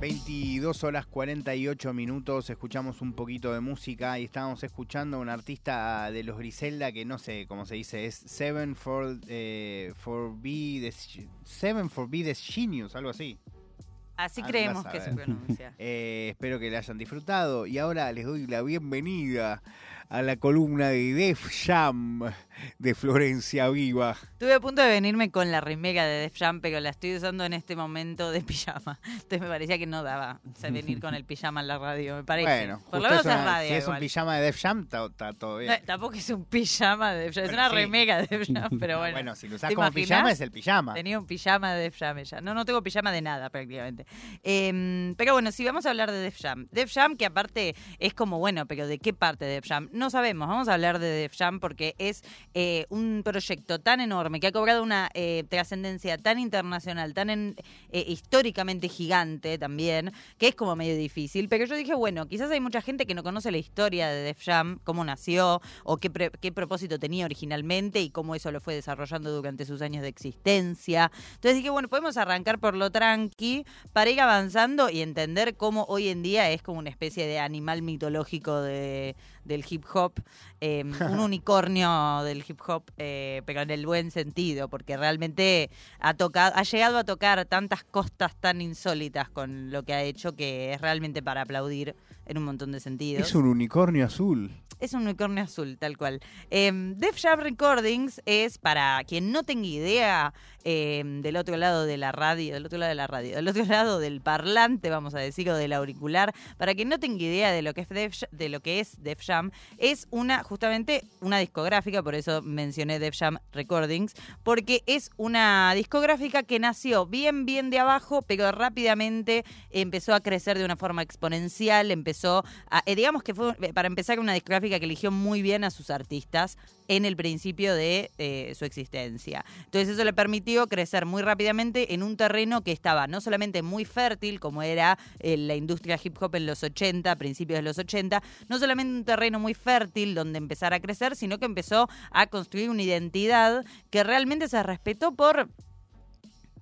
22 horas 48 minutos, escuchamos un poquito de música y estábamos escuchando a un artista de los Griselda que no sé cómo se dice, es Seven for, eh, for B the, Seven for B the Genius, algo así. Así Andás creemos que se pronuncia. Eh, espero que le hayan disfrutado y ahora les doy la bienvenida a la columna de Def Jam de Florencia Viva. Estuve a punto de venirme con la remega de Def Jam, pero la estoy usando en este momento de pijama. Entonces me parecía que no daba o sea, venir con el pijama en la radio, me parece. Bueno, Por lo menos es una- radio. si es un pijama de Def Jam, está, todo bien. No, tampoco es un pijama de Def Jam, es una sí. remega de Def Jam, pero bueno. Bueno, si lo usás ¿Te como pijama es el pijama. Tenía un pijama de Def Jam ella. No, no tengo pijama de nada prácticamente. Em, pero bueno, si vamos a hablar de Def Jam. Def Jam que aparte es como, bueno, pero ¿de qué parte de Def Jam? No sabemos. Vamos a hablar de Def Jam porque es eh, un proyecto tan enorme que ha cobrado una eh, trascendencia tan internacional, tan eh, históricamente gigante también, que es como medio difícil. Pero yo dije, bueno, quizás hay mucha gente que no conoce la historia de Def Jam, cómo nació o qué, pre- qué propósito tenía originalmente y cómo eso lo fue desarrollando durante sus años de existencia. Entonces dije, bueno, podemos arrancar por lo tranqui para ir avanzando y entender cómo hoy en día es como una especie de animal mitológico de, del hip hop, eh, un unicornio del hip hop, eh, pero en el buen sentido, porque realmente ha tocado, ha llegado a tocar tantas costas tan insólitas con lo que ha hecho que es realmente para aplaudir en un montón de sentidos. Es un unicornio azul. Es un unicornio azul, tal cual. Eh, Def Jam Recordings es, para quien no tenga idea, eh, del otro lado de la radio, del otro lado de la radio, del otro lado del parlante, vamos a decir, o del auricular, para quien no tenga idea de lo que es Def, J- de lo que es Def Jam, es una, justamente, una discográfica, por eso mencioné Def Jam Recordings, porque es una discográfica que nació bien, bien de abajo, pero rápidamente empezó a crecer de una forma exponencial, empezó a, eh, digamos que fue, eh, para empezar, una discográfica que eligió muy bien a sus artistas en el principio de eh, su existencia. Entonces eso le permitió crecer muy rápidamente en un terreno que estaba no solamente muy fértil, como era eh, la industria hip hop en los 80, principios de los 80, no solamente un terreno muy fértil donde empezar a crecer, sino que empezó a construir una identidad que realmente se respetó por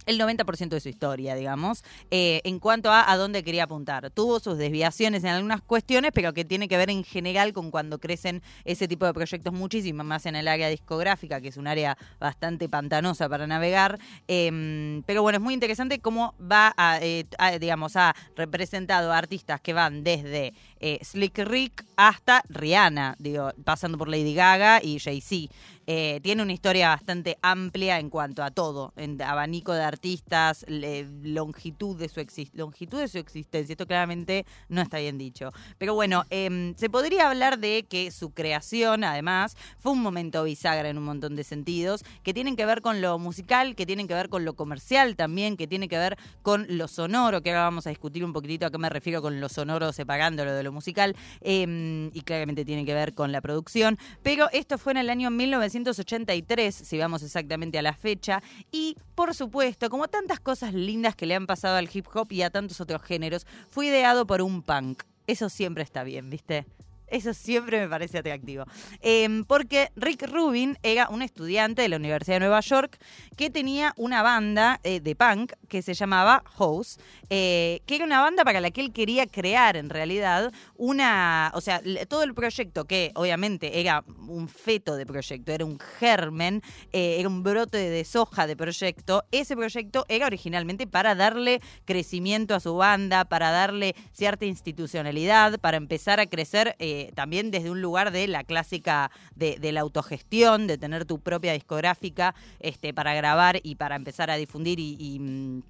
el 90% de su historia, digamos, eh, en cuanto a a dónde quería apuntar. Tuvo sus desviaciones en algunas cuestiones, pero que tiene que ver en general con cuando crecen ese tipo de proyectos muchísimo más en el área discográfica, que es un área bastante pantanosa para navegar. Eh, pero bueno, es muy interesante cómo va a, eh, a, digamos, ha representado a artistas que van desde eh, Slick Rick hasta Rihanna, digo, pasando por Lady Gaga y Jay-Z. Eh, tiene una historia bastante amplia en cuanto a todo, en abanico de artistas, longitud de su longitud de su existencia. Esto claramente no está bien dicho. Pero bueno, em, se podría hablar de que su creación, además, fue un momento bisagra en un montón de sentidos, que tienen que ver con lo musical, que tienen que ver con lo comercial también, que tiene que ver con lo sonoro, que ahora vamos a discutir un poquitito a qué me refiero con lo sonoro separándolo de lo musical, em, y claramente tiene que ver con la producción. Pero esto fue en el año 1983, si vamos exactamente a la fecha, y por supuesto, como tantas cosas lindas que le han pasado al hip hop y a tantos otros géneros, fue ideado por un punk. Eso siempre está bien, ¿viste? Eso siempre me parece atractivo. Em, porque Rick Rubin era un estudiante de la Universidad de Nueva York que tenía una banda eh, de punk que se llamaba House, eh, que era una banda para la que él quería crear en realidad una, o sea, todo el proyecto que obviamente era un feto de proyecto, era un germen, eh, era un brote de soja de proyecto, ese proyecto era originalmente para darle crecimiento a su banda, para darle cierta institucionalidad, para empezar a crecer también desde un lugar de la clásica de, la autogestión, de tener tu propia discográfica este, para grabar y para empezar a difundir y- mm,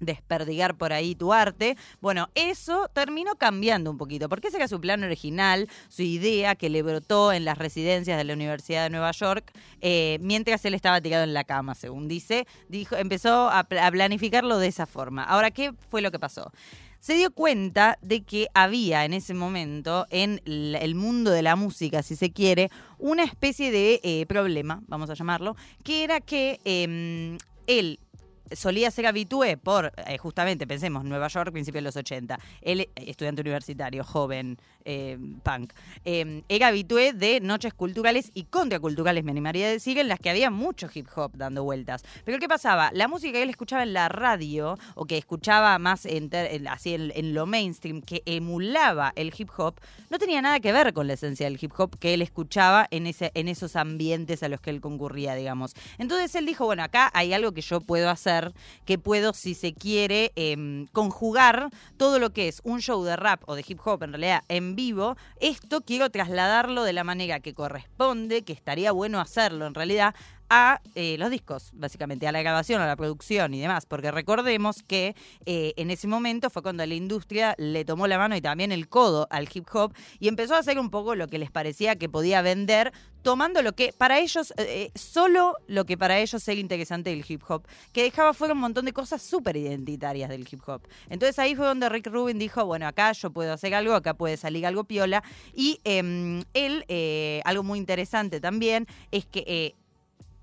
desperdigar por ahí tu arte. Bueno, eso terminó cambiando un poquito, porque ese era su plan original, su idea que le brotó en las residencias de la Universidad de Nueva York, eh, mientras él estaba tirado en la cama, según dice, dijo, empezó a, a planificarlo de esa forma. Ahora, ¿qué fue lo que pasó? Se dio cuenta de que había en ese momento en el mundo de la música, si se quiere, una especie de eh, problema, vamos a llamarlo, que era que eh, él solía ser habitué por, eh, justamente, pensemos, Nueva York, principio de los 80. Él, eh, estudiante universitario, joven, eh, punk. Eh, era habitué de noches culturales y contraculturales, me animaría a decir, en las que había mucho hip hop dando vueltas. Pero ¿qué pasaba? La música que él escuchaba en la radio, o que escuchaba más en en- así en, en lo mainstream, que emulaba el hip hop, no tenía nada que ver con la esencia del hip hop que él escuchaba en, ese, en esos ambientes a los que él concurría, digamos. Entonces él dijo, bueno, acá hay algo que yo puedo hacer, que puedo, si se quiere, em, conjugar todo lo que es un show de rap o de hip hop, en realidad, en vivo. Esto quiero trasladarlo de la manera que corresponde, que estaría bueno hacerlo, en realidad, a eh, los discos, básicamente, a la grabación, a la producción y demás, porque recordemos que eh, en ese momento fue cuando la industria le tomó la mano y también el codo al hip hop y empezó a hacer un poco lo que les parecía que podía vender, tomando lo que para ellos, eh, solo lo que para ellos era interesante del hip hop, que dejaba fuera un montón de cosas súper identitarias del hip hop. Entonces ahí fue donde Rick Rubin dijo, bueno, acá yo puedo hacer algo, acá puede salir algo piola, y em, él, algo muy interesante también, es que...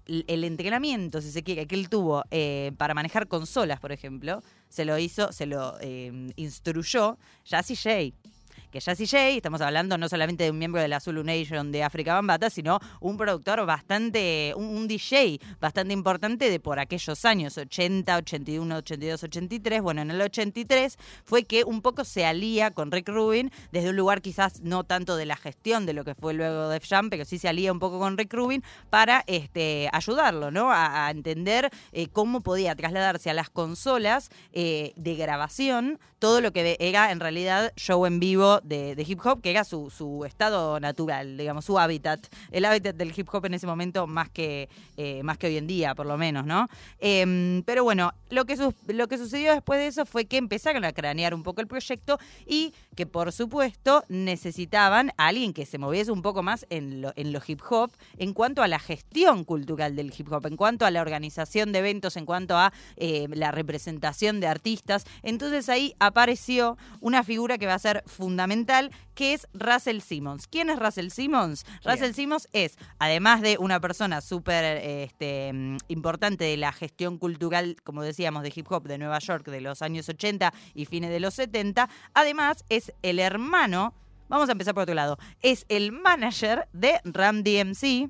el entrenamiento, si se quiere, que él tuvo eh, para manejar consolas, por ejemplo, se lo hizo, se lo eh, instruyó Jazzy J. Que Jazzy J, estamos hablando no solamente de un miembro de la Zulu Nation de África Bambata, sino un productor bastante, un, DJ bastante importante de por aquellos años, 80, 81, 82, 83. Bueno, en el 83 fue que un poco se alía con Rick Rubin desde un lugar quizás no tanto de la gestión de lo que fue luego Def Jam, pero sí se alía un poco con Rick Rubin para este, ayudarlo, ¿no? A, entender eh, cómo podía trasladarse a las consolas eh, de grabación todo lo que era en realidad show en vivo de, de hip hop, que era su, su estado natural, digamos, su hábitat, el hábitat del hip hop en ese momento más que, eh, más que hoy en día, por lo menos, ¿no? Em, pero bueno, lo que, su- lo que sucedió después de eso fue que empezaron a cranear un poco el proyecto y que por supuesto necesitaban a alguien que se moviese un poco más en lo, en lo hip hop en cuanto a la gestión cultural del hip hop, en cuanto a la organización de eventos, en cuanto a eh, la representación de artistas. Entonces ahí apareció una figura que va a ser fundamental, que es Russell Simmons. ¿Quién es Russell Simmons? Russell Simmons es, además de una persona súper este, importante de la gestión cultural, como decíamos, de hip hop de Nueva York de los años 80 y fines de los 70, además es el hermano, vamos a empezar por otro lado, es el manager de Ram DMC,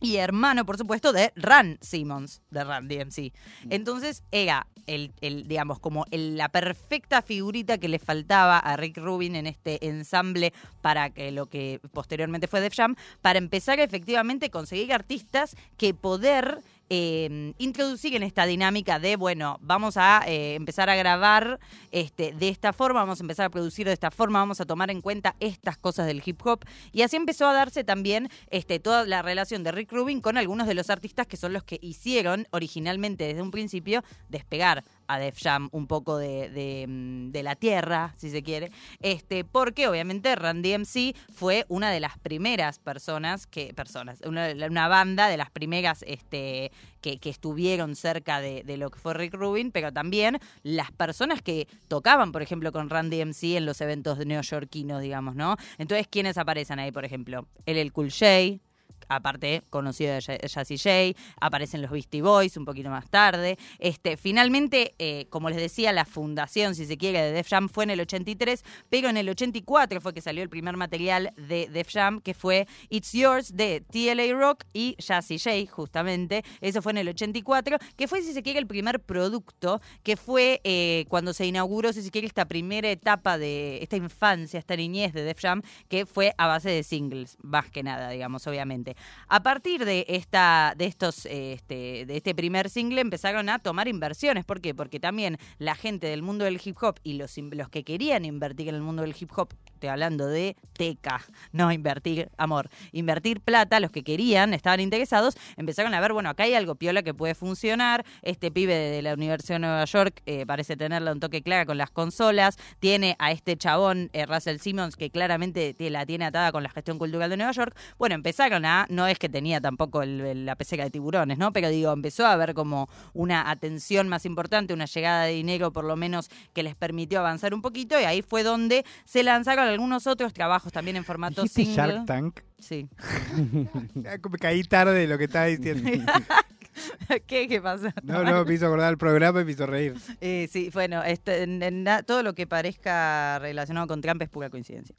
y hermano, por supuesto, de Ran Simmons, de Ran DMC. Entonces era el, el, digamos, como la perfecta figurita que le faltaba a Rick Rubin en este ensamble para que lo que posteriormente fue Def Jam, para empezar efectivamente conseguir artistas que poder eh, introducir en esta dinámica de, bueno, vamos a eh, empezar a grabar este, de esta forma, vamos a empezar a producir de esta forma, vamos a tomar en cuenta estas cosas del hip hop. Y así empezó a darse también este, toda la relación de Rick Rubin con algunos de los artistas que son los que hicieron originalmente desde un principio despegar a Def Jam un poco de, mm, de la tierra, si se quiere, este, porque obviamente Randy MC fue una de las primeras personas que, personas, una, una banda de las primeras este, que, que estuvieron cerca de, de lo que fue Rick Rubin, pero también las personas que tocaban, por ejemplo, con Randy MC en los eventos neoyorquinos, digamos, ¿no? Entonces, ¿quiénes aparecen ahí, por ejemplo? El El Cool J, aparte conocido de Ja- Jazzy J, aparecen los Beastie Boys un poquito más tarde. Este, finalmente, eh, como les decía, la fundación, si se quiere, de Def Jam fue en el 83, pero en el 84 fue que salió el primer material de Def Jam, que fue It's Yours de TLA Rock y Jazzy J, justamente. Eso fue en el 84, que fue, si se quiere, el primer producto, que fue eh, cuando se inauguró, si se quiere, esta primera etapa de esta infancia, esta niñez de Def Jam, que fue a base de singles, más que nada, digamos, obviamente. A partir de esta, de estos, eh, este, de este primer single empezaron a tomar inversiones. ¿Por qué? Porque también la gente del mundo del hip hop y los, los que querían invertir en el mundo del hip hop, estoy hablando de teca, no invertir, amor, invertir plata, los que querían, estaban interesados, empezaron a ver, bueno, acá hay algo piola que puede funcionar. Este pibe de la Universidad de Nueva York eh, parece tenerle un toque clara con las consolas. Tiene a este chabón, eh, Russell Simmons, que claramente te- la tiene atada con la gestión cultural de Nueva York. Bueno, empezaron a, no es que tenía tampoco el- la pecera de tiburones, ¿no? Pero digo, empezó a haber como una atención más importante, una llegada de dinero por lo menos que les permitió avanzar un poquito y ahí fue donde se lanzaron algunos otros trabajos también en formato ¿Dijiste single. Shark Tank? Sí. Me caí tarde de lo que estaba diciendo. ¿Qué, ¿Qué pasa? No, no, me hizo acordar el programa y me hizo reír. Eh, sí, bueno, este, en- en na- todo lo que parezca relacionado con Trump es pura coincidencia.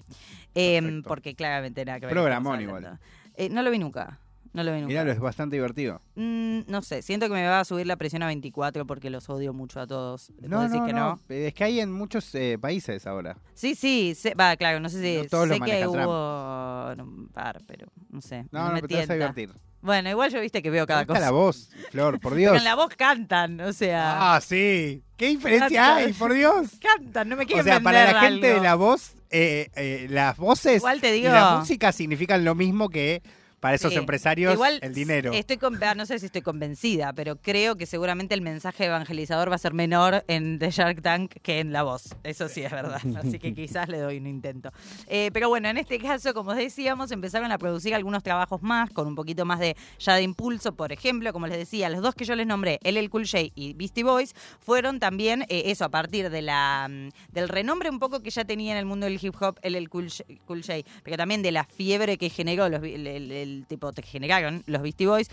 Em, porque claramente nada que ver. Programón igual. Eh, no lo vi nunca. No lo vi nunca. Miralo, es bastante divertido. Mm, no sé, siento que me va a subir la presión a 24 porque los odio mucho a todos. ¿Vos No, decís no, que no. Es que hay en muchos eh, países ahora. Sí, sí, sé- va, claro, no sé si No todos lo sé que Trump. hubo un par, pero no sé. No, No, no, me pero te vas a divertir. Bueno, igual yo viste que veo cada cosa. la voz, Flor, por Pero Dios. en la voz cantan, o sea, Ah, sí. ¿Qué diferencia Canta. hay, por Dios? cantan, no me O quieren sea, para la gente de la voz, eh, eh, las voces Igual te y digo- la música significan lo mismo que para esos Sí. empresarios Igual el dinero. Estoy con- ah, no sé si estoy convencida, pero creo que seguramente el mensaje evangelizador va a ser menor en The Shark Tank que en La Voz. Eso sí es verdad. Así que quizás le doy un intento. Eh, pero bueno, en este caso, como decíamos, empezaron a producir algunos trabajos más, con un poquito más de ya de impulso. Por ejemplo, como les decía, los dos que yo les nombré, LL Cool J y Beastie Boys, fueron también eh, eso, a partir de la mm, del renombre un poco que ya tenía en el mundo del hip hop LL Cool J, Cool J, pero también de la fiebre que generó los, el- el tipo que generaron los Beastie Boys.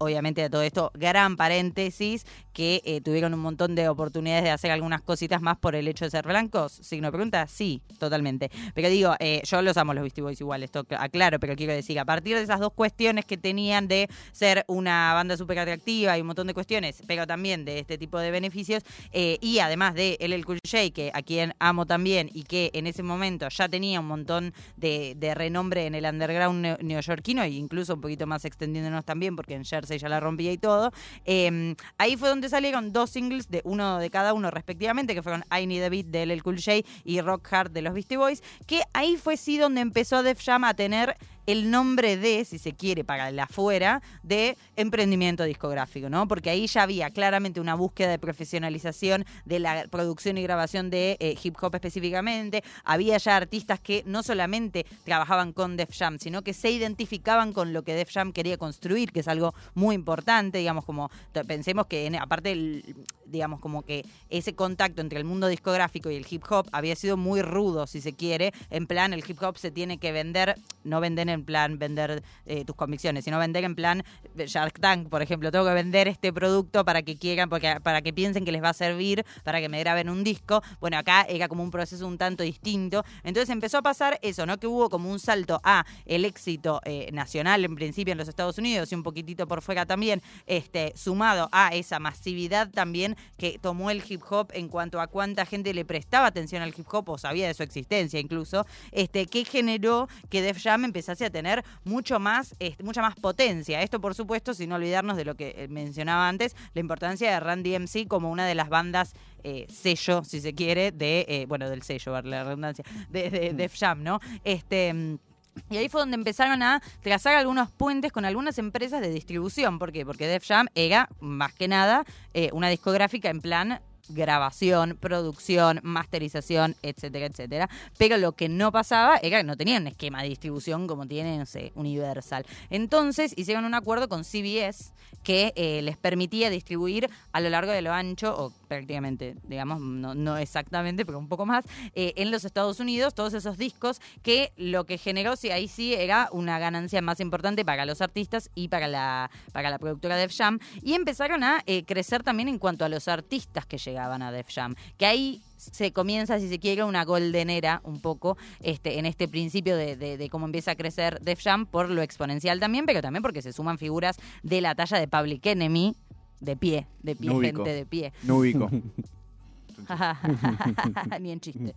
Obviamente de todo esto, gran paréntesis, que eh, tuvieron un montón de oportunidades de hacer algunas cositas más por el hecho de ser blancos. Signo pregunta, sí, totalmente. Pero digo, eh, yo los amo los Beastie Boys igual, esto cl- aclaro, pero quiero decir, a partir de esas dos cuestiones que tenían de ser una banda súper atractiva y un montón de cuestiones, pero también de este tipo de beneficios, eh, y además de LL Cool J, que a quien amo también y que en ese momento ya tenía un montón de, renombre en el underground neo- neoyorquino e incluso un poquito más extendiéndonos también porque en Jersey ya la rompía y todo. Ahí fue donde salieron dos singles de uno de cada uno respectivamente, que fueron I Need a Beat de LL Cool J y Rock Hard de los Beastie Boys, que ahí fue sí donde empezó Def Jam a tener el nombre de, si se quiere, para el afuera, de emprendimiento discográfico, ¿no? Porque ahí ya había claramente una búsqueda de profesionalización de la producción y grabación de eh, hip hop específicamente. Había ya artistas que no solamente trabajaban con Def Jam, sino que se identificaban con lo que Def Jam quería construir, que es algo muy importante, digamos, como pensemos que en- aparte, el- digamos, como que ese contacto entre el mundo discográfico y el hip hop había sido muy rudo, si se quiere, en plan, el hip hop se tiene que vender, no vender en plan vender eh, tus convicciones, sino vender en plan eh, Shark Tank, por ejemplo, tengo que vender este producto para que quieran, porque, para que piensen que les va a servir, para que me graben un disco. Bueno, acá era como un proceso un tanto distinto. Entonces empezó a pasar eso, ¿no? Que hubo como un salto a el éxito eh, nacional en principio en los Estados Unidos y un poquitito por fuera también, este, sumado a esa masividad también que tomó el hip hop en cuanto a cuánta gente le prestaba atención al hip hop o sabía de su existencia incluso, este, que generó que Def Jam empezase a tener mucho más, este, mucha más potencia. Esto, por supuesto, sin olvidarnos de lo que eh, mencionaba antes, la importancia de Randy MC como una de las bandas eh, sello, si se quiere, de, eh, bueno, del sello, la redundancia, de, de Def Jam, ¿no? Este. Y ahí fue donde empezaron a trazar algunos puentes con algunas empresas de distribución. ¿Por qué? Porque Def Jam era, más que nada, eh, una discográfica en plan grabación, producción, masterización, etcétera, etcétera. Pero lo que no pasaba era que no tenían esquema de distribución como tiene, Universal. Entonces hicieron un acuerdo con CBS que eh, les permitía distribuir a lo largo de lo ancho, o prácticamente, digamos, no, no exactamente, pero un poco más, eh, en los Estados Unidos, todos esos discos que lo que generó, sí, ahí sí, era una ganancia más importante para los artistas y para la, para la productora Def Jam. Y empezaron a eh, crecer también en cuanto a los artistas que llegaban a Def Jam, que ahí se comienza, si se quiere, una golden era un poco este, en este principio de, de- de cómo empieza a crecer Def Jam por lo exponencial también, pero también porque se suman figuras de la talla de Public Enemy, de pie, de pie, gente de pie. No ubico. Ni en chiste.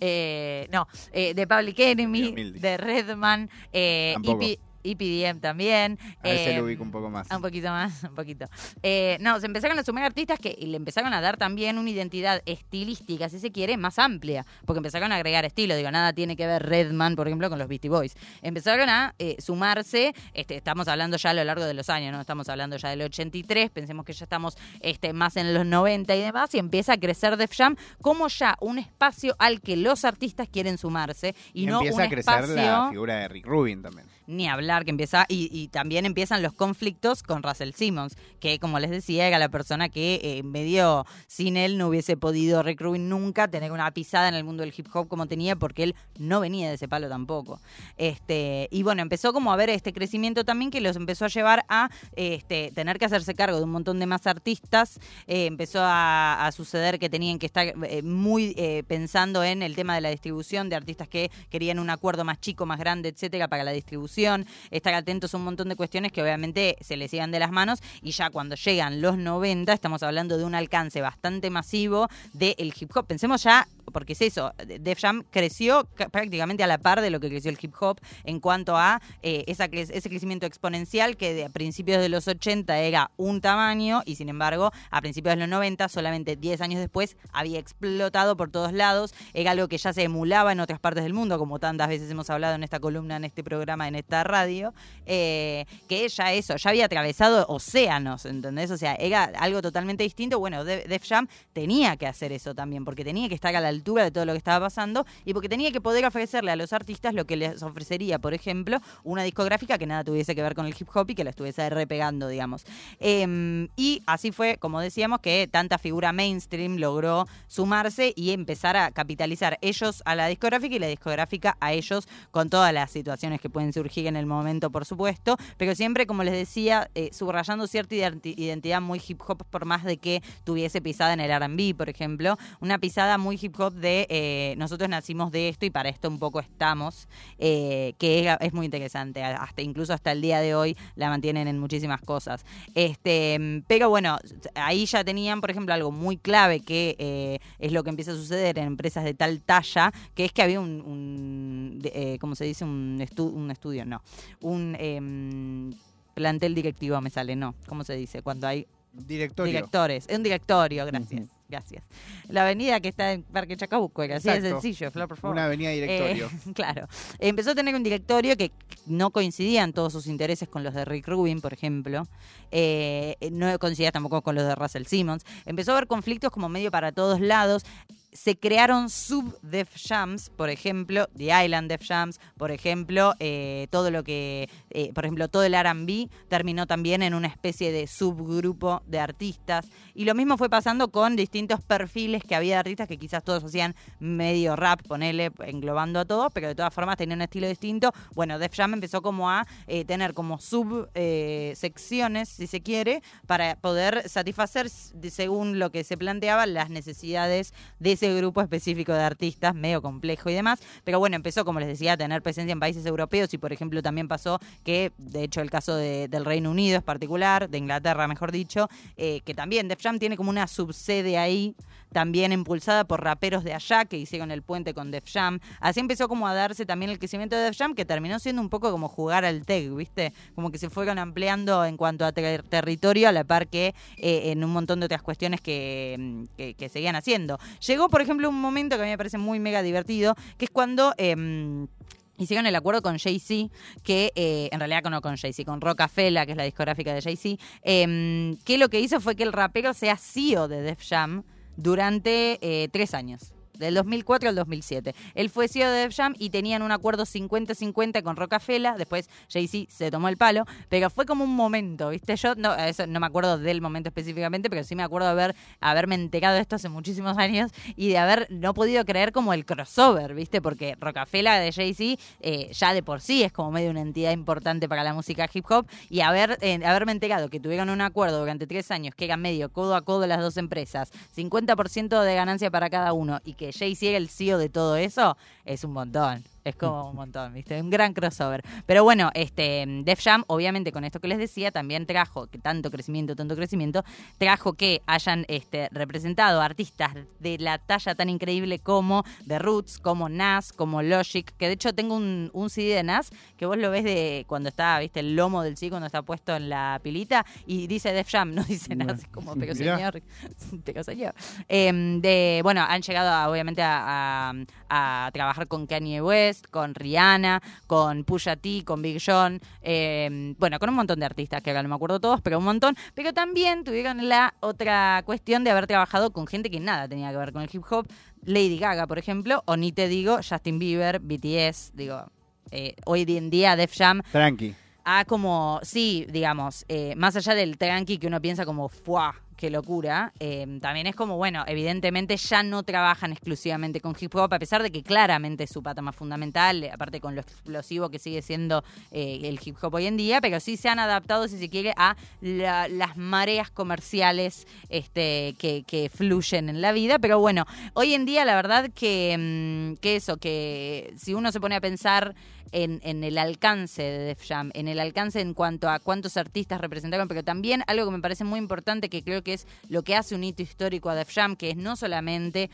Eh, no, eh, de Public Enemy, de Redman, eh, Tampoco. EP EPDM también. A ese eh, lo ubico un poco más. un poquito más, un poquito. Eh, no, se empezaron a sumar artistas que le empezaron a dar también una identidad estilística, si se quiere, más amplia. Porque empezaron a agregar estilo. Digo, nada tiene que ver Redman, por ejemplo, con los Beastie Boys. Empezaron a eh, sumarse, este, estamos hablando ya a lo largo de los años, ¿no? Estamos hablando ya del 83, pensemos que ya estamos este, más en los 90 y demás, y empieza a crecer Def Jam como ya un espacio al que los artistas quieren sumarse y, no empieza un a crecer espacio la figura de Rick Rubin también. ni hablar. Clark empieza, y, y también empiezan los conflictos con Russell Simmons, que como les decía, era la persona que eh, medio sin él no hubiese podido Rick nunca tener una pisada en el mundo del hip hop como tenía, porque él no venía de ese palo tampoco. Este, y bueno, empezó como a ver este crecimiento también que los empezó a llevar a este, tener que hacerse cargo de un montón de más artistas. Eh, empezó a, a suceder que tenían que estar eh, muy eh, pensando en el tema de la distribución de artistas que querían un acuerdo más chico, más grande, etcétera, para la distribución. Estar atentos a un montón de cuestiones que obviamente se les iban de las manos. Y ya cuando llegan los 90, estamos hablando de un alcance bastante masivo del hip hop. Pensemos ya porque es eso, Def Jam creció ca- prácticamente a la par de lo que creció el hip hop en cuanto a eh, esa ese crecimiento exponencial que de- a principios de los 80 era un tamaño y sin embargo a principios de los 90, solamente 10 años después, había explotado por todos lados, era algo que ya se emulaba en otras partes del mundo, como tantas veces hemos hablado en esta columna, en este programa, en esta radio, eh, que ya eso, ya había atravesado océanos, ¿entendés? O sea, era algo totalmente distinto. Bueno, De- Def Jam tenía que hacer eso también, porque tenía que estar a la altura de todo lo que estaba pasando y porque tenía que poder ofrecerle a los artistas lo que les ofrecería, por ejemplo, una discográfica que nada tuviese que ver con el hip hop y que la estuviese repegando, digamos. Eh, y así fue, como decíamos, que tanta figura mainstream logró sumarse y empezar a capitalizar ellos a la discográfica y la discográfica a ellos con todas las situaciones que pueden surgir en el momento, por supuesto, pero siempre, como les decía, eh, subrayando cierta identi- identidad muy hip hop por más de que tuviese pisada en el R&B, por ejemplo, una pisada muy hip hop de eh, nosotros nacimos de esto y para esto un poco estamos, eh, que es, muy interesante, hasta incluso hasta el día de hoy la mantienen en muchísimas cosas. Este, pero bueno, ahí ya tenían, por ejemplo, algo muy clave que eh, es lo que empieza a suceder en empresas de tal talla, que es que había un, un ¿cómo se dice? Un estudio, no, un em, plantel directivo me sale, no, ¿cómo se dice? Cuando hay Directorio. directores, es un directorio, gracias. Gracias. La avenida que está en Parque Chacabuco, era así de sencillo, Flor, por favor. Una avenida directorio. Eh, claro. Empezó a tener un directorio que no coincidían todos sus intereses con los de Rick Rubin, por ejemplo. Eh, no coincidía tampoco con los de Russell Simmons. Empezó a haber conflictos como medio para todos lados. Se crearon sub-Def Jams, por ejemplo, The Island Def Jams, por ejemplo, eh, todo lo que, eh, por ejemplo, todo el R&B terminó también en una especie de subgrupo de artistas. Y lo mismo fue pasando con distintos perfiles que había de artistas que quizás todos hacían medio rap, ponele, englobando a todos, pero de todas formas tenían un estilo distinto. Bueno, Def Jam empezó como a eh, tener como sub eh, secciones, si se quiere, para poder satisfacer, según lo que se planteaba, las necesidades de ese grupo específico de artistas, medio complejo y demás. Pero bueno, empezó, como les decía, a tener presencia en países europeos y, por ejemplo, también pasó que, de hecho, el caso de- del Reino Unido es particular, de Inglaterra, mejor dicho, eh, que también Def Jam tiene como una subsede ahí, también impulsada por raperos de allá que hicieron el puente con Def Jam. Así empezó como a darse también el crecimiento de Def Jam, que terminó siendo un poco como jugar al tech, ¿viste? Como que se fueron ampliando en cuanto a ter- territorio, a la par que eh, en un montón de otras cuestiones que, mm, que, que seguían haciendo. Llegó, por ejemplo, un momento que a mí me parece muy mega divertido, que es cuando... em, Hicieron el acuerdo con Jay-Z, que eh, en realidad no con Jay-Z, con Rocafella, que es la discográfica de Jay-Z, em, que lo que hizo fue que el rapero sea CEO de Def Jam durante eh, tres años. Del 2004 al 2007. Él fue CEO de Def Jam y tenían un acuerdo 50-50 con Rocafella. Después Jay-Z se tomó el palo. Pero fue como un momento, ¿viste? Yo no, eso no me acuerdo del momento específicamente, pero sí me acuerdo haber, haberme enterado de esto hace muchísimos años y de haber no podido creer como el crossover, ¿viste? Porque Rocafella de Jay-Z eh, ya de por sí es como medio una entidad importante para la música hip hop y haber, eh, haberme enterado que tuvieron un acuerdo durante tres años que era medio codo a codo las dos empresas, 50% de ganancia para cada uno y que Jay-Z era el CEO de todo eso, es un montón. Es como un montón, ¿viste? Un gran crossover. Pero bueno, este Def Jam, obviamente, con esto que les decía, también trajo, que tanto crecimiento, tanto crecimiento, trajo que hayan este, representado artistas de la talla tan increíble como The Roots, como Nas, como Logic, que de hecho tengo un, un CD de Nas, que vos lo ves de cuando está, ¿viste? El lomo del CD cuando está puesto en la pilita, y dice Def Jam, no dice Nas, es como, pero Mirá. señor, pero señor. Em, de, bueno, han llegado a, obviamente a, a- a trabajar con Kanye West, con Rihanna, con Pusha T, con Big John, em, bueno, con un montón de artistas que ahora no me acuerdo todos, pero un montón. Pero también tuvieron la otra cuestión de haber trabajado con gente que nada tenía que ver con el hip hop. Lady Gaga, por ejemplo, o ni te digo, Justin Bieber, BTS, digo, eh, hoy en día Def Jam Tranqui. a como, sí, digamos, eh, más allá del tranqui que uno piensa como, ¡fuah! Qué locura. Eh, también es como, bueno, evidentemente ya no trabajan exclusivamente con hip hop, a pesar de que claramente es su pata más fundamental, aparte con lo explosivo que sigue siendo eh, el hip hop hoy en día, pero sí se han adaptado, si se quiere, a la- las mareas comerciales este, que, fluyen en la vida. Pero bueno, hoy en día la verdad que, que eso, que si uno se pone a pensar en, el alcance de Def Jam, en el alcance en cuanto a cuántos artistas representaron, pero también algo que me parece muy importante, que creo que es lo que hace un hito histórico a Def Jam, que es no solamente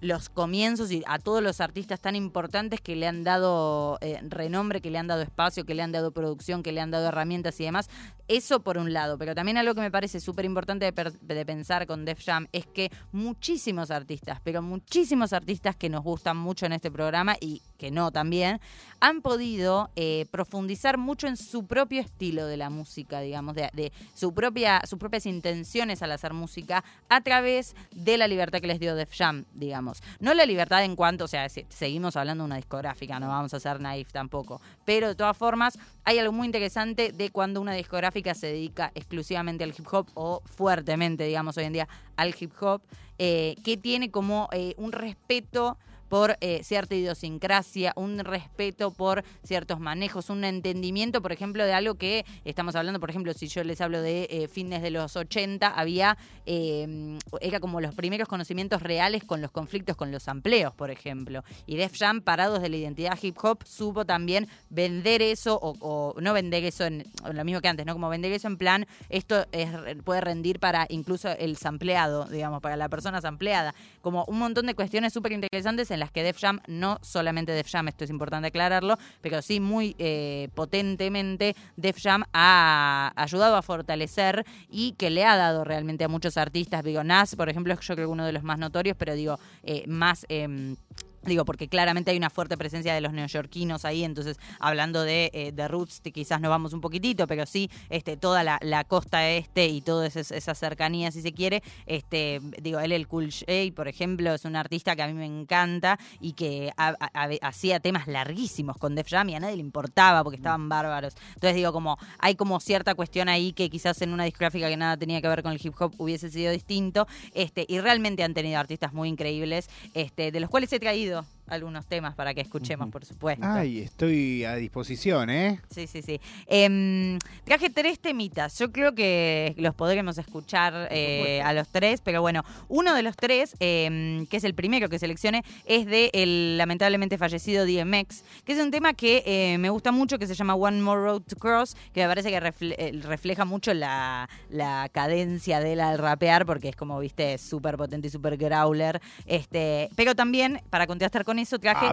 los comienzos y a todos los artistas tan importantes que le han dado eh, renombre, que le han dado espacio, que le han dado producción, que le han dado herramientas y demás. Eso por un lado, pero también algo que me parece súper importante de, de pensar con Def Jam es que muchísimos artistas, pero muchísimos artistas que nos gustan mucho en este programa y que no también, han podido eh, profundizar mucho en su propio estilo de la música, digamos, de, su propia, sus propias intenciones al hacer música a través de la libertad que les dio Def Jam, digamos. No la libertad en cuanto, o sea, seguimos hablando de una discográfica, no vamos a ser naif tampoco, pero de todas formas hay algo muy interesante de cuando una discográfica se dedica exclusivamente al hip hop o fuertemente, digamos, hoy en día al hip hop, eh, que tiene como eh, un respeto por eh, cierta idiosincrasia, un respeto por ciertos manejos, un entendimiento, por ejemplo, de algo que estamos hablando, por ejemplo, si yo les hablo de eh, fines de los 80, había, eh, era como los primeros conocimientos reales con los conflictos con los amplios, por ejemplo. Y Def Jam, parados de la identidad hip hop, supo también vender eso, o, o no vender eso en, lo mismo que antes, ¿no? Como vender eso en plan, esto es, puede rendir para incluso el sampleado, digamos, para la persona sampleada. Como un montón de cuestiones súper interesantes en las que Def Jam, no solamente Def Jam, esto es importante aclararlo, pero sí muy eh, potentemente Def Jam ha ayudado a fortalecer y que le ha dado realmente a muchos artistas, digo, Nas, por ejemplo, yo creo que uno de los más notorios, pero digo, eh, más... em, Digo, porque claramente hay una fuerte presencia de los neoyorquinos ahí, entonces hablando de, eh, de Roots, quizás nos vamos un poquitito, pero sí, este, toda la, la costa este y toda esa, esa cercanía, si se quiere, este, digo, él, el Cool J, por ejemplo, es un artista que a mí me encanta y que ha- ha- ha- hacía temas larguísimos con Def Jam y a nadie le importaba porque estaban bárbaros. Entonces digo, como hay como cierta cuestión ahí que quizás en una discográfica que nada tenía que ver con el hip hop hubiese sido distinto, este, y realmente han tenido artistas muy increíbles, este, de los cuales he traído algunos temas para que escuchemos, por supuesto. Ay, estoy a disposición, ¿eh? Sí, sí, sí. Em, traje tres temitas. Yo creo que los podremos escuchar eh, a los tres, pero bueno, uno de los tres, em, que es el primero que seleccione, es de el lamentablemente fallecido DMX, que es un tema que eh, me gusta mucho, que se llama One More Road to Cross, que me parece que refle- eh, refleja mucho la, la cadencia de él al rapear, porque es como, viste, súper potente y súper growler. Este, pero también, para contrastar con eso, traje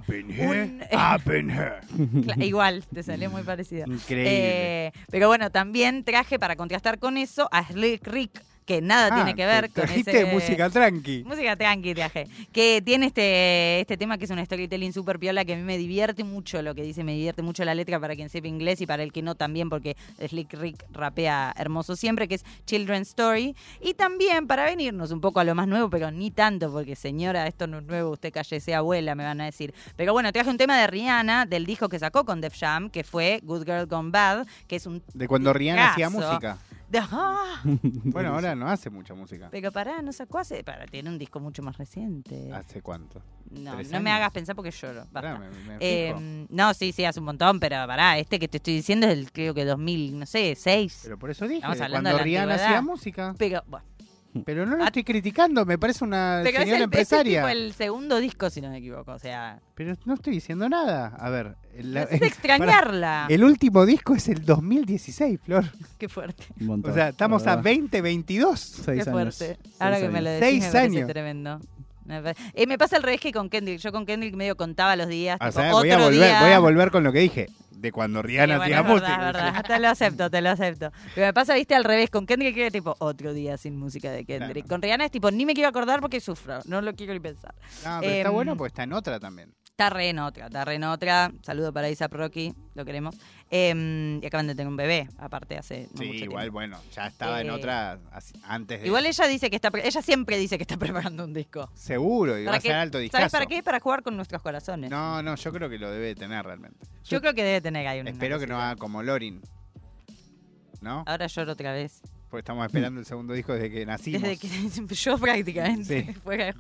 un-. Cla- Igual, te salió muy parecido. Increíble. Eh, pero bueno, también traje para contrastar con eso a Slick Rick, que nada Ah, tiene que ver te con ese... música tranqui. Música tranqui traje. Que tiene este, este tema que es un storytelling super piola que a mí me divierte mucho lo que dice, me divierte mucho la letra para quien sepa inglés y para el que no también, porque Slick Rick rapea hermoso siempre, que es Children's Story. Y también para venirnos un poco a lo más nuevo, pero ni tanto, porque señora, esto no es nuevo, usted cállese abuela, me van a decir. Pero bueno, traje un tema de Rihanna, del disco que sacó con Def Jam, que fue Good Girl Gone Bad, que es un... De cuando Rihanna hacía música. De- ¡Ah! Bueno, ahora no hace mucha música. Pero pará, no sacó hace... Para, tiene un disco mucho más reciente. ¿Hace cuánto? No, ¿Tres no me años? hagas pensar porque lloro. basta. Pará, me- me Eh, no, sí, sí, hace un montón, pero pará, este que te estoy diciendo es el creo que 2000, no sé, 6. Pero por eso dije, Estamos hablando cuando de la Rihanna antigüedad. hacía música. Pero, bueno, Pero no lo Ah, estoy criticando, me parece una pero es, señora el, es empresaria. tipo el segundo disco, si no me equivoco. O sea, Pero no estoy diciendo nada. A ver, la- es extrañarla. el último disco es el 2016, Flor. Qué fuerte, montón, O sea, estamos a verdad. 2022. Seis qué años. fuerte. Seis Ahora que me años. lo decís, Seis me parece años. tremendo. Me, eh, me pasa al revés que con Kendrick. Yo con Kendrick medio contaba los días. O tipo, sea, voy a, otro volver, día- voy a volver con lo que dije. De cuando Sí, Rihanna bueno, hacía música. verdad. Te lo acepto, te lo acepto. Pero me pasa, viste, al revés. Con Kendrick que tipo otro día sin música de Kendrick. Claro. Con Rihanna es tipo, ni me quiero acordar porque sufro. No lo quiero ni pensar. No, pero está Em, bueno porque está en otra también. Está re en otra, está re en otra. Saludo para Isaac Rocky, lo queremos. Em, y acaban de tener un bebé, aparte hace no Sí, mucho igual, tiempo. bueno, ya estaba en Eh, otra antes de. Igual ella dice que está, ella siempre dice que está preparando un disco. Seguro, y va ¿Para a ser alto ¿Sabes discazo. para qué? Para jugar con nuestros corazones. No, no, yo creo que lo debe tener realmente. Yo creo que debe tener ahí un Espero que no haga como Lorin. ¿no? Ahora lloro otra vez. Porque estamos esperando el segundo disco desde que nacimos. Desde que yo prácticamente, Sí. fuera de.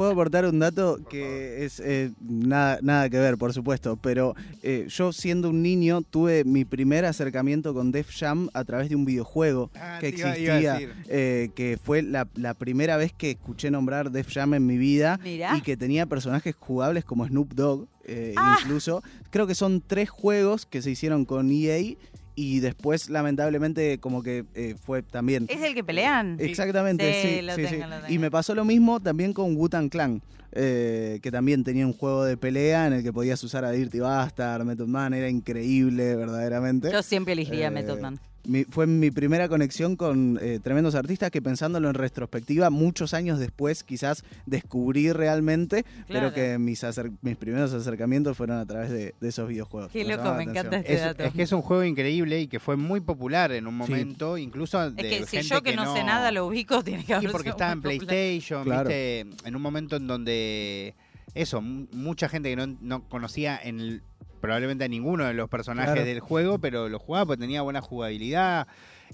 Puedo aportar un dato que es eh, nada, nada que ver, por supuesto, pero eh, yo siendo un niño tuve mi primer acercamiento con Def Jam a través de un videojuego Ah, que iba- existía, eh, que fue la, la primera vez que escuché nombrar Def Jam en mi vida Mirá. y que tenía personajes jugables como Snoop Dogg, eh, Ah. incluso. Creo que son tres juegos que se hicieron con EA y después lamentablemente como que eh, fue también... ¿Es el que pelean? Exactamente, Sí, sí, lo sí, tengo, sí. lo tengo. Y me pasó lo mismo también con Wu-Tang Clan, eh, que también tenía un juego de pelea en el que podías usar a Dirty Bastard, Method Man, era increíble, verdaderamente. Yo siempre elegiría Eh, Method Man. Mi- fue mi primera conexión con eh, tremendos artistas que pensándolo en retrospectiva, muchos años después quizás descubrí realmente, Claro. pero que mis, acer- mis primeros acercamientos fueron a través de, de esos videojuegos. Qué loco, me encanta este Es, dato. es que es un juego increíble y que fue muy popular en un momento, incluso de Es que si gente yo que, no, sé nada lo ubico, tiene que Y haber porque sido estaba en. PlayStation, Claro. viste, en un momento en donde eso, mucha gente que no, no conocía en el- probablemente a ninguno de los personajes Claro. del juego, pero lo jugaba porque tenía buena jugabilidad.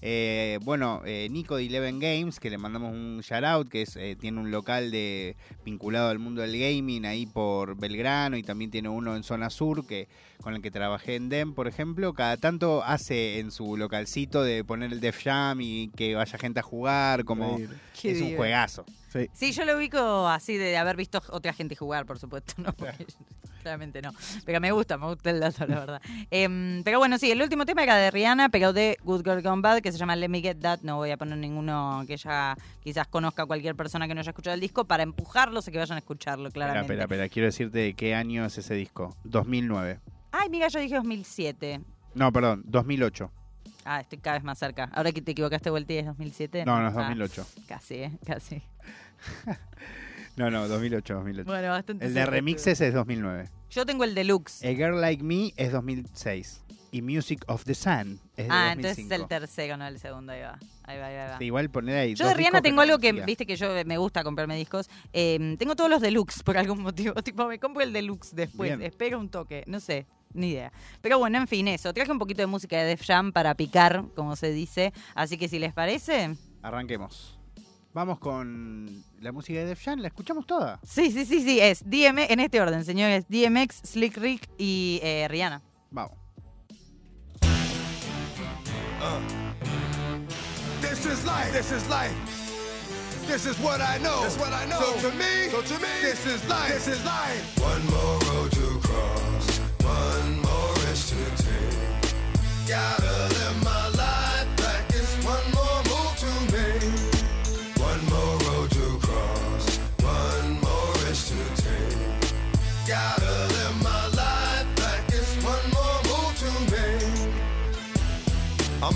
Eh, bueno, eh, Nico de Eleven Games, que le mandamos un shout out, que es, eh, tiene un local de vinculado al mundo del gaming ahí por Belgrano y también tiene uno en zona sur que con el que trabajé en DEM, por ejemplo, cada tanto hace en su localcito de poner el Def Jam y que vaya gente a jugar, como. Qué es un juegazo. Sí. Sí, yo lo ubico así de haber visto otra gente jugar, por supuesto, ¿no? Porque claramente no. Pero me gusta, me gusta el dato, la verdad. Em, pero bueno, sí, el último tema era de Rihanna, pero de Good Girl Gone Bad, que se llama Let Me Get That. No voy a poner ninguno que ya quizás conozca cualquier persona que no haya escuchado el disco para empujarlos a que vayan a escucharlo, claramente. espera, espera, quiero decirte de qué año es ese disco. 2009. Ay, mira, yo dije 2007. No, perdón, 2008. Ah, estoy cada vez más cerca. Ahora que te equivocaste vuelta y es 2007. No, no es Ah, 2008. casi, ¿eh? Casi. No, no, 2008, 2008. Bueno, bastante El de remixes es 2009. Yo tengo el deluxe. A Girl Like Me es 2006. Y Music of the Sun es de ah, 2005. entonces es el tercero, no el segundo. Ahí va. Ahí va, ahí va. ahí va. Sí, igual poner ahí. Yo dos de Rihanna discos tengo algo que, viste que yo me gusta comprarme discos. Eh, tengo todos los deluxe por algún motivo. Tipo, me compro el deluxe después. Bien. Espero un toque. No sé, ni idea. Pero bueno, en fin, eso. Traje un poquito de música de Def Jam para picar, como se dice. Así que si les parece. Arranquemos. Vamos con la música de Def Jam, la escuchamos toda. Sí, sí, sí, sí. Es DMX, en este orden, señores. DMX, Slick Rick y eh, Rihanna. Vamos. This is life. This is life. This is what I know. This what I know. So to me, so to me, this is life. This is life. One more road to cross. One more risk to take. Gotta live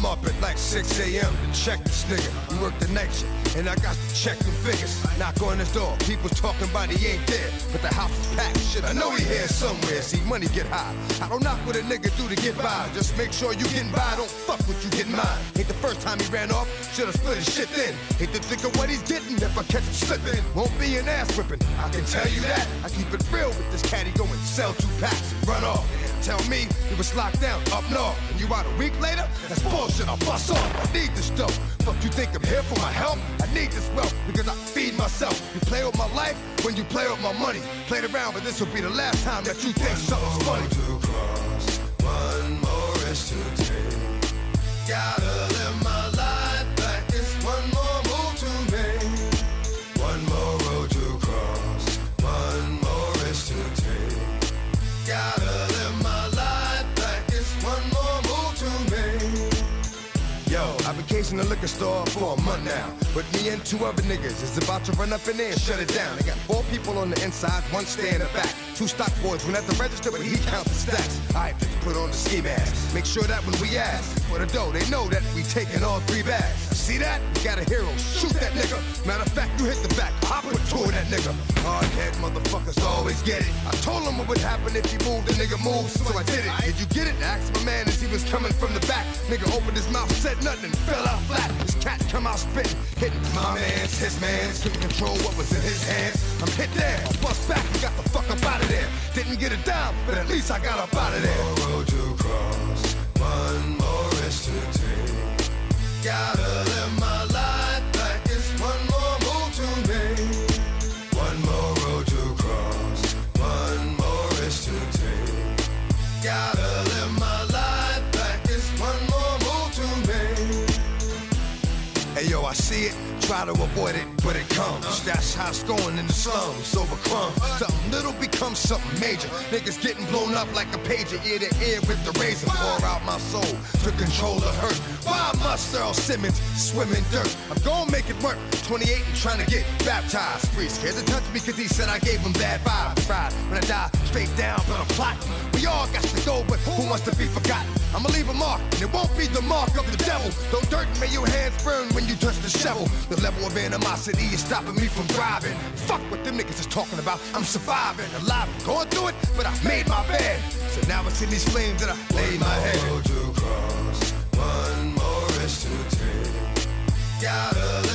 I'm up at like 6 a.m. to check this nigga. We work the night shift, and I got to check the figures. Knock on his door, people talking about he ain't there. But the house is packed, shit, I know he here somewhere. See, money get high. I don't knock what a nigga do to get by. Just make sure you getting by, don't fuck with you getting mine. Ain't the first time he ran off, should've split his shit then. Hate to think of what he's getting if I catch him slipping. Won't be an ass whipping, I can tell you that. I keep it real with this caddy going, sell two packs, and run off. Tell me it was locked down up north, and you out a week later? That's bullshit. I'll bust off. I need this dough. Fuck you think I'm here for my help? I need this wealth because I feed myself. You play with my life when you play with my money. Played around, but this will be the last time that you think something's funny. To cross, one more risk to take. Gotta Casing the liquor store for a month now. But me and two other niggas is about to run up in there and shut it down. They got four people on the inside, one stay in the back. Two stock boys went at the register, but he count the stacks. Alright, put on the ski mask. Make sure that when we ask for the dough, they know that we taking all three bags. See that? You got a hero. Shoot that nigga. Matter of fact, you hit the back. I put two that nigga. Hard head motherfuckers always get it. I told him what would happen if he moved, the nigga moved, so I did it. Did you get it? Asked my man as he was coming from the back. Nigga opened his mouth, said nothing, fell out flat. His cat come out spitting, hitting my man's, his man's. Couldn't control what was in his hands. I'm hit there, I bust back and got the fuck up out of there. Didn't get it down, but at least I got up out of there. One road to cross, one more risk to take. Gotta live my life like it's one more move to make. One more road to cross, one more risk to take. Gotta live my life like it's one more move to make. Hey yo, I see it, try to avoid it, but it comes. That's how it's going in the slums, over crumbs. Something little becomes something major. Niggas getting blown up like a pager, ear to ear with the razor. Pour out my soul to control the hurt. Why must Earl Simmons swim in dirt? I'm gonna make it work. 28 and trying to get baptized. Free scared to touch me cause he said I gave him bad vibes. Fried when I die, straight down, but I'm plotting. We all got to go, but who wants to be forgotten? I'ma leave a mark, and it won't be the mark of the devil. Don't dirt me, your hands burn when you touch the shovel. The level of animosity is stopping me from driving. Fuck what them niggas is talking about. I'm surviving, alive, I'm going through it, but I made my bed. So now it's in these flames that I lay my head. Road to cross, one more risk to take. Gotta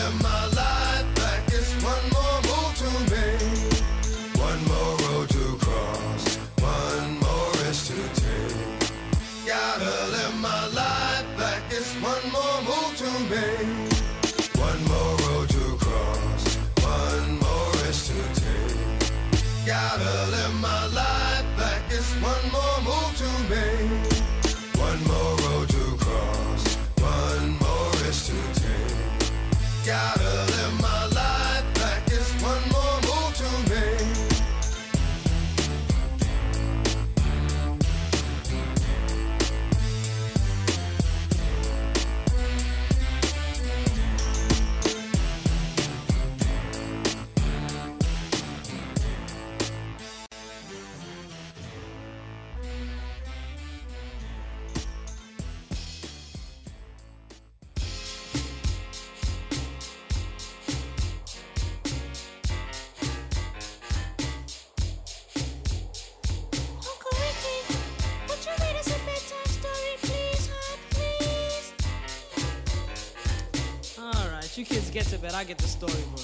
kids get to bed, I get the storybook.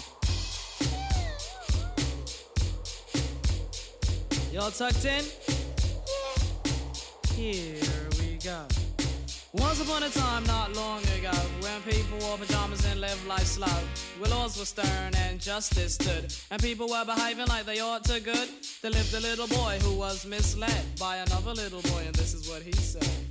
Y'all tucked in? Here we go. Once upon a time, not long ago, when people wore pajamas and lived life slow, where laws were stern and justice stood, and people were behaving like they ought to good, there lived a little boy who was misled by another little boy, and this is what he said.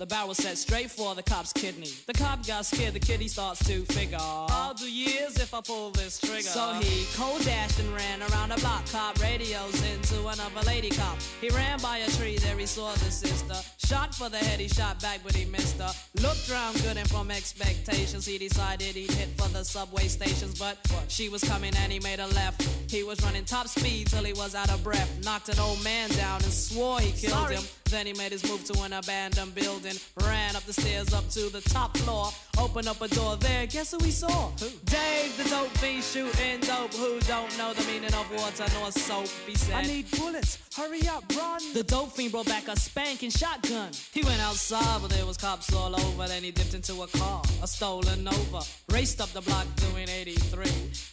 The barrel set straight for the cop's kidney. The cop got scared, the kid he starts to figure. I'll do years if I pull this trigger. So he cold dashed and ran around the block. Cop radios into another lady cop. He ran by a tree, there he saw the sister. Shot for the head, he shot back, but he missed her. Looked round good and from expectations, he decided he'd hit for the subway stations. But she was coming and he made a left. He was running top speed till he was out of breath. Knocked an old man down and swore he killed him. Then he made his move to an abandoned building. Ran up the stairs up to the top floor. Opened up a door there. Guess who he saw? Who? Dave, the dope fiend shooting dope. Who don't know the meaning of water nor soap? He said. I need bullets. Hurry up, run. The dope fiend brought back a spanking shotgun. He went outside, but there was cops all over. Then he dipped into a car, a stolen Nova. Raced up the block doing 83.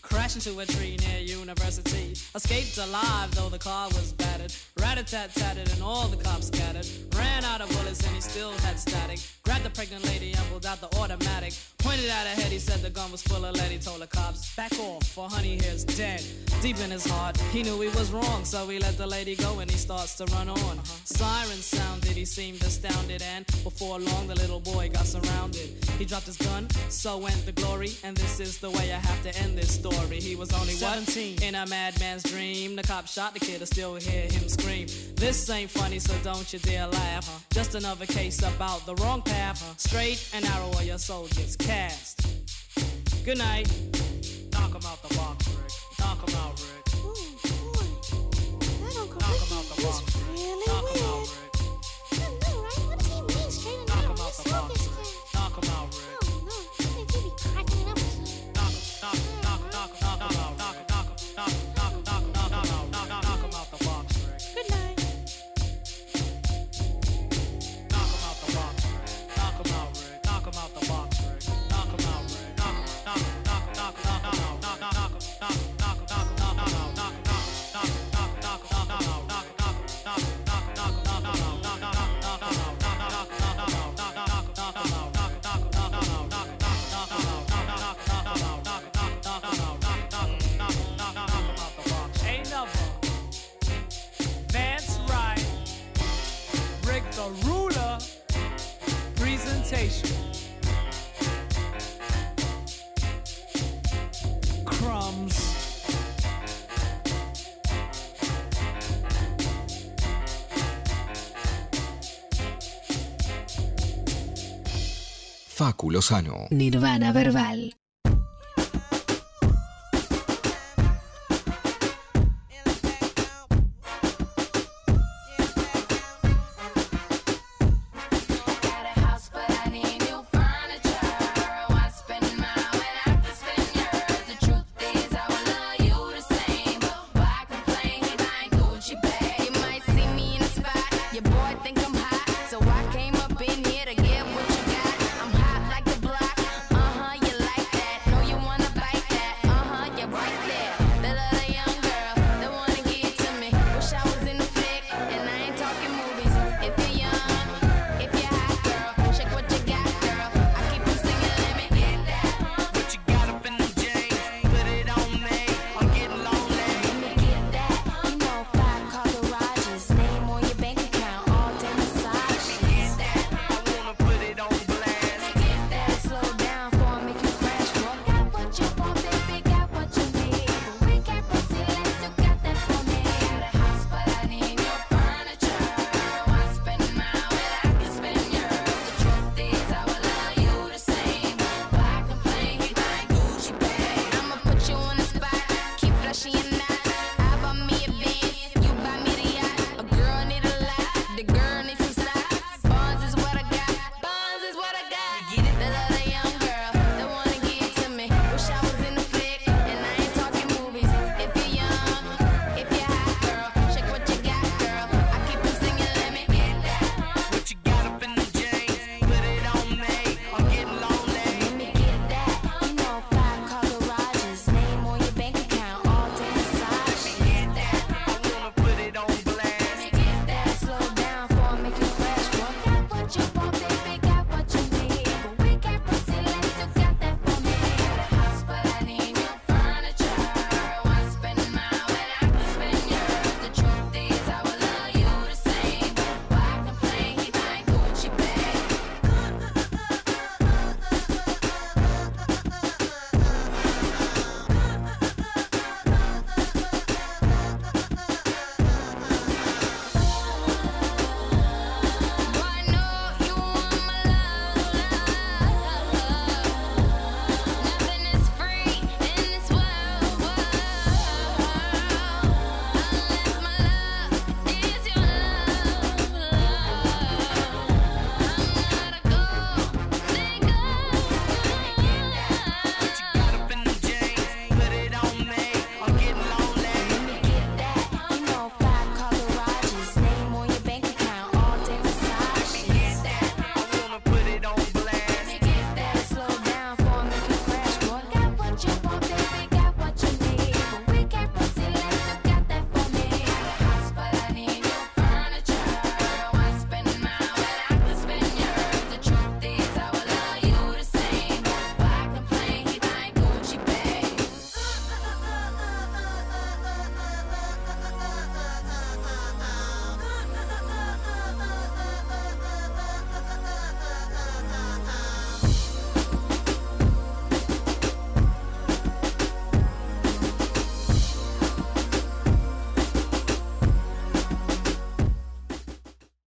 Crashed into a tree near University. Escaped alive, though the car was battered. Rat-a-tat-tatted and all the cops scattered. Ran out of bullets and he still had static. Grabbed the pregnant lady and pulled out the automatic. Pointed at her head, he said the gun was full of lead. He told the cops, back off, for honey here's dead. Deep in his heart, he knew he was wrong, so he let the lady go and he starts to run on. Sirens sounded, he seemed astounded, and before long the little boy got surrounded. He dropped his gun, so went the glory, and this is the way I have to end this story. He was only what? 17. In a madman's dream, the cop shot the kid, I still him scream. This ain't funny, so don't you dare laugh. Just another case about the wrong path. Straight and narrow, or your soul gets cast. Good night. Knock him out Nirvana verbal.